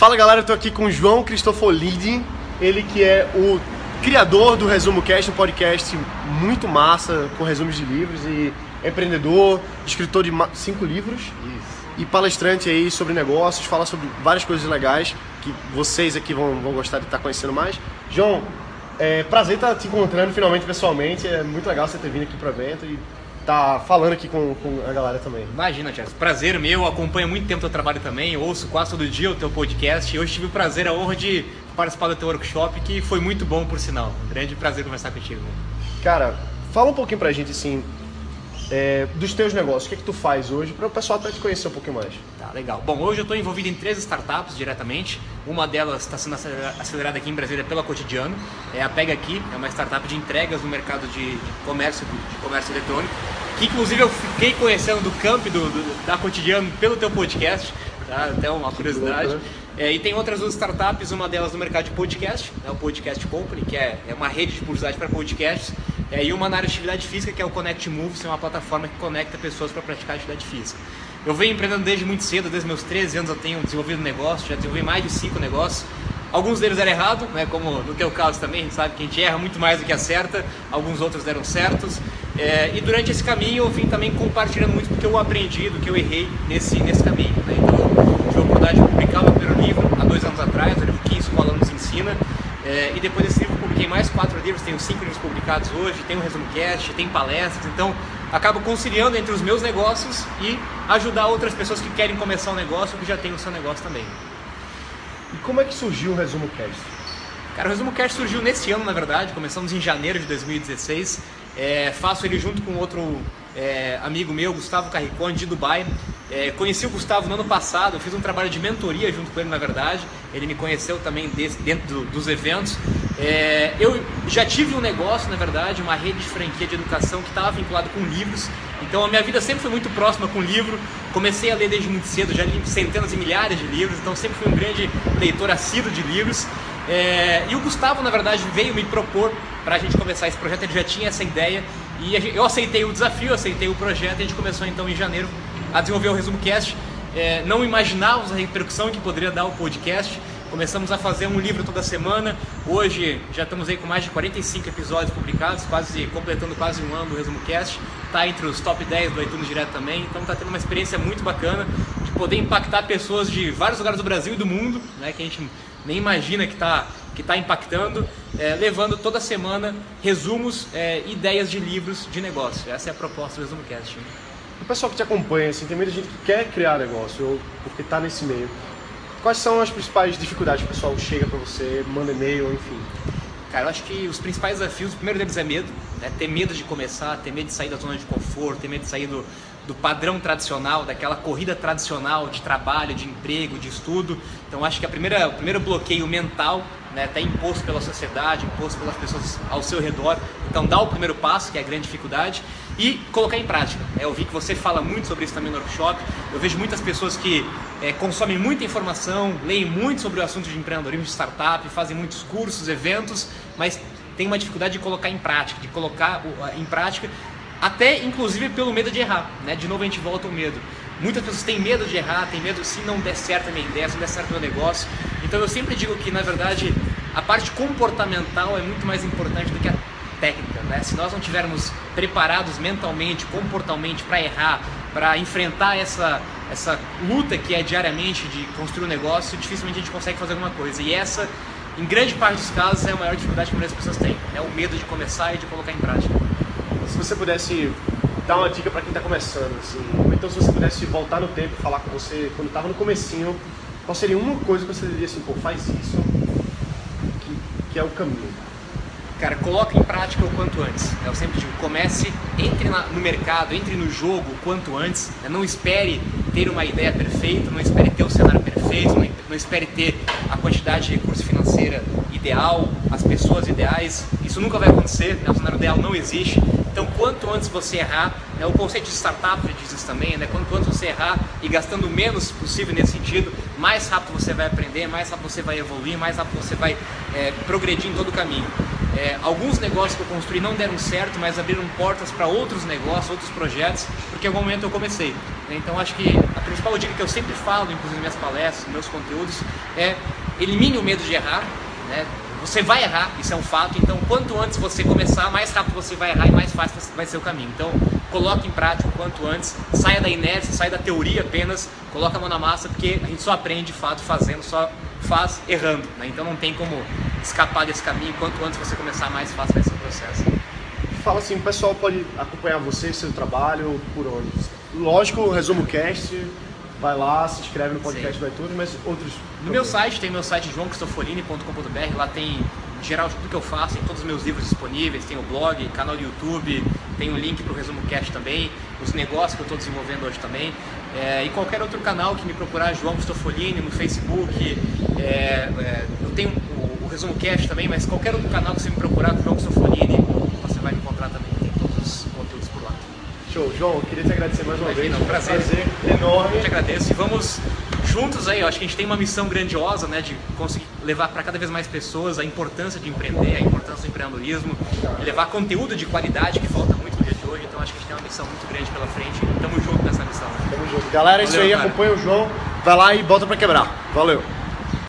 Fala galera, eu tô aqui com o João Cristofolidi, ele que é o criador do Resumo Cast, um podcast muito massa, com resumos de livros e empreendedor, escritor de cinco livros Isso. e palestrante aí sobre negócios, fala sobre várias coisas legais que vocês aqui vão, vão gostar de estar conhecendo mais. João, é prazer estar te encontrando finalmente pessoalmente, é muito legal você ter vindo aqui pro evento e tá falando aqui com, com a galera também. Imagina, Tiago. Prazer meu, acompanho muito tempo o teu trabalho também, ouço quase todo dia o teu podcast e hoje tive o prazer, a honra de participar do teu workshop, que foi muito bom, por sinal. Um grande prazer conversar contigo. Cara, fala um pouquinho pra gente, assim, é, dos teus negócios, o que, é que tu faz hoje, para o pessoal até te conhecer um pouquinho mais. Tá, legal. Bom, hoje eu estou envolvido em três startups diretamente. Uma delas está sendo acelerada aqui em Brasília pela Cotidiano. É a Pega Aqui, é uma startup de entregas no mercado de, comércio, de comércio eletrônico. Que inclusive eu fiquei conhecendo do camp do, do, da Cotidiano pelo teu podcast. Tá? Até uma curiosidade. É, e tem outras duas startups, uma delas no mercado de podcast, é o Podcast Company, que é, é uma rede de publicidade para podcasts, é, e uma na área de atividade física, que é o Connect Moves, é uma plataforma que conecta pessoas para praticar atividade física. Eu venho empreendendo desde muito cedo, desde meus 13 anos eu tenho desenvolvido negócio, já desenvolvi mais de 5 negócios. Alguns deles deram errado, né, como no teu caso também, a gente sabe que a gente erra muito mais do que acerta, alguns outros deram certos. É, e durante esse caminho eu vim também compartilhando muito do que eu aprendi, do que eu errei nesse, nesse caminho. Né? Então, tive a oportunidade de publicar o meu primeiro livro há dois anos atrás, o livro que Escola nos ensina. É, e depois desse livro publiquei mais quatro livros, tenho cinco livros publicados hoje, tenho um resumo cast, tem palestras, então acabo conciliando entre os meus negócios e ajudar outras pessoas que querem começar um negócio ou que já têm o seu negócio também. E como é que surgiu o Resumo Cast? Cara, o Resumo Cast surgiu nesse ano, na verdade, começamos em janeiro de 2016. É, faço ele junto com outro é, amigo meu, Gustavo Carricone, de Dubai. É, conheci o Gustavo no ano passado, fiz um trabalho de mentoria junto com ele, na verdade. Ele me conheceu também desse, dentro do, dos eventos. É, eu já tive um negócio, na verdade, uma rede de franquia de educação que estava vinculado com livros. Então a minha vida sempre foi muito próxima com livro. Comecei a ler desde muito cedo, já li centenas e milhares de livros, então sempre fui um grande leitor assíduo de livros. É, e o Gustavo, na verdade, veio me propor para a gente começar esse projeto. Ele já tinha essa ideia e gente, eu aceitei o desafio, aceitei o projeto e a gente começou então em janeiro a desenvolver o Resumo Cast. É, não imaginávamos a repercussão que poderia dar o podcast. Começamos a fazer um livro toda semana. Hoje já estamos aí com mais de 45 episódios publicados, quase completando quase um ano do Resumo Cast. Está entre os top 10 do iTunes direto também. Então está tendo uma experiência muito bacana de poder impactar pessoas de vários lugares do Brasil e do mundo, né, que a gente nem imagina que está que tá impactando, é, levando toda semana resumos, é, ideias de livros de negócio. Essa é a proposta do Resumo Cast. O pessoal que te acompanha, assim, tem muita gente que quer criar negócio, ou porque está nesse meio. Quais são as principais dificuldades que o pessoal chega para você, manda e-mail, enfim? Cara, eu acho que os principais desafios, o primeiro deles é medo, né? ter medo de começar, ter medo de sair da zona de conforto, ter medo de sair do, do padrão tradicional, daquela corrida tradicional de trabalho, de emprego, de estudo. Então acho que a primeira, o primeiro bloqueio mental né, tá imposto pela sociedade, imposto pelas pessoas ao seu redor. Então dá o primeiro passo, que é a grande dificuldade, e colocar em prática. É, eu vi que você fala muito sobre isso também no workshop. Eu vejo muitas pessoas que é, consomem muita informação, leem muito sobre o assunto de empreendedorismo de startup, fazem muitos cursos, eventos, mas tem uma dificuldade de colocar em prática, de colocar em prática até inclusive pelo medo de errar, né? De novo a gente volta ao medo. Muitas pessoas têm medo de errar, têm medo se não der certo a minha ideia, se não der certo o meu negócio. Então eu sempre digo que na verdade a parte comportamental é muito mais importante do que a técnica, né? Se nós não tivermos preparados mentalmente, comportalmente para errar, para enfrentar essa essa luta que é diariamente de construir um negócio, dificilmente a gente consegue fazer alguma coisa. E essa, em grande parte dos casos, é a maior dificuldade que muitas pessoas têm, é o medo de começar e de colocar em prática se você pudesse dar uma dica para quem está começando, assim, ou então se você pudesse voltar no tempo e falar com você quando estava no comecinho, qual seria uma coisa que você diria assim, pô, faz isso, que, que é o caminho? Cara, coloque em prática o quanto antes. Eu sempre digo, comece, entre na, no mercado, entre no jogo o quanto antes. Né? Não espere ter uma ideia perfeita, não espere ter o cenário perfeito, não, não espere ter a quantidade de recurso financeira ideal, as pessoas ideais. Isso nunca vai acontecer, né? o cenário ideal não existe. Então, quanto antes você errar, né? o conceito de startup diz isso também, né? quanto antes você errar e gastando o menos possível nesse sentido, mais rápido você vai aprender, mais rápido você vai evoluir, mais rápido você vai é, progredir em todo o caminho. É, alguns negócios que eu construí não deram certo, mas abriram portas para outros negócios, outros projetos, porque em algum momento eu comecei. Então acho que a principal dica que eu sempre falo, inclusive nas minhas palestras, nos meus conteúdos, é elimine o medo de errar. Né? Você vai errar, isso é um fato. Então, quanto antes você começar, mais rápido você vai errar e mais fácil vai ser o caminho. Então, coloque em prática o quanto antes, saia da inércia, saia da teoria apenas, coloque a mão na massa, porque a gente só aprende de fato fazendo, só faz errando. Né? Então, não tem como escapar desse caminho. Quanto antes você começar, mais fácil vai ser o processo. Fala assim, o pessoal pode acompanhar você, seu trabalho, por onde? Lógico, o resumo cast vai lá, se inscreve no podcast Sim. do iTunes, mas outros. No meu site, tem meu site joãocristofolini.com.br, lá tem em geral tudo que eu faço, tem todos os meus livros disponíveis, tem o blog, canal do YouTube, tem o um link para o Resumo Cast também, os negócios que eu estou desenvolvendo hoje também. É, e qualquer outro canal que me procurar, João Cristofolini, no Facebook, é, é, eu tenho Resumo Cast também, mas qualquer outro canal que você me procurar, João Cristofolini, você vai me encontrar também, tem todos os conteúdos por lá. Show, João, queria te agradecer mais uma Imagina, vez. Um prazer. prazer enorme. Eu te agradeço e vamos juntos aí, eu acho que a gente tem uma missão grandiosa, né, de conseguir levar para cada vez mais pessoas a importância de empreender, a importância do empreendedorismo, levar conteúdo de qualidade que falta muito no dia de hoje. Então acho que a gente tem uma missão muito grande pela frente. Tamo junto nessa missão. Tamo junto. Galera, é isso aí, cara. acompanha o João, vai lá e bota para quebrar. Valeu.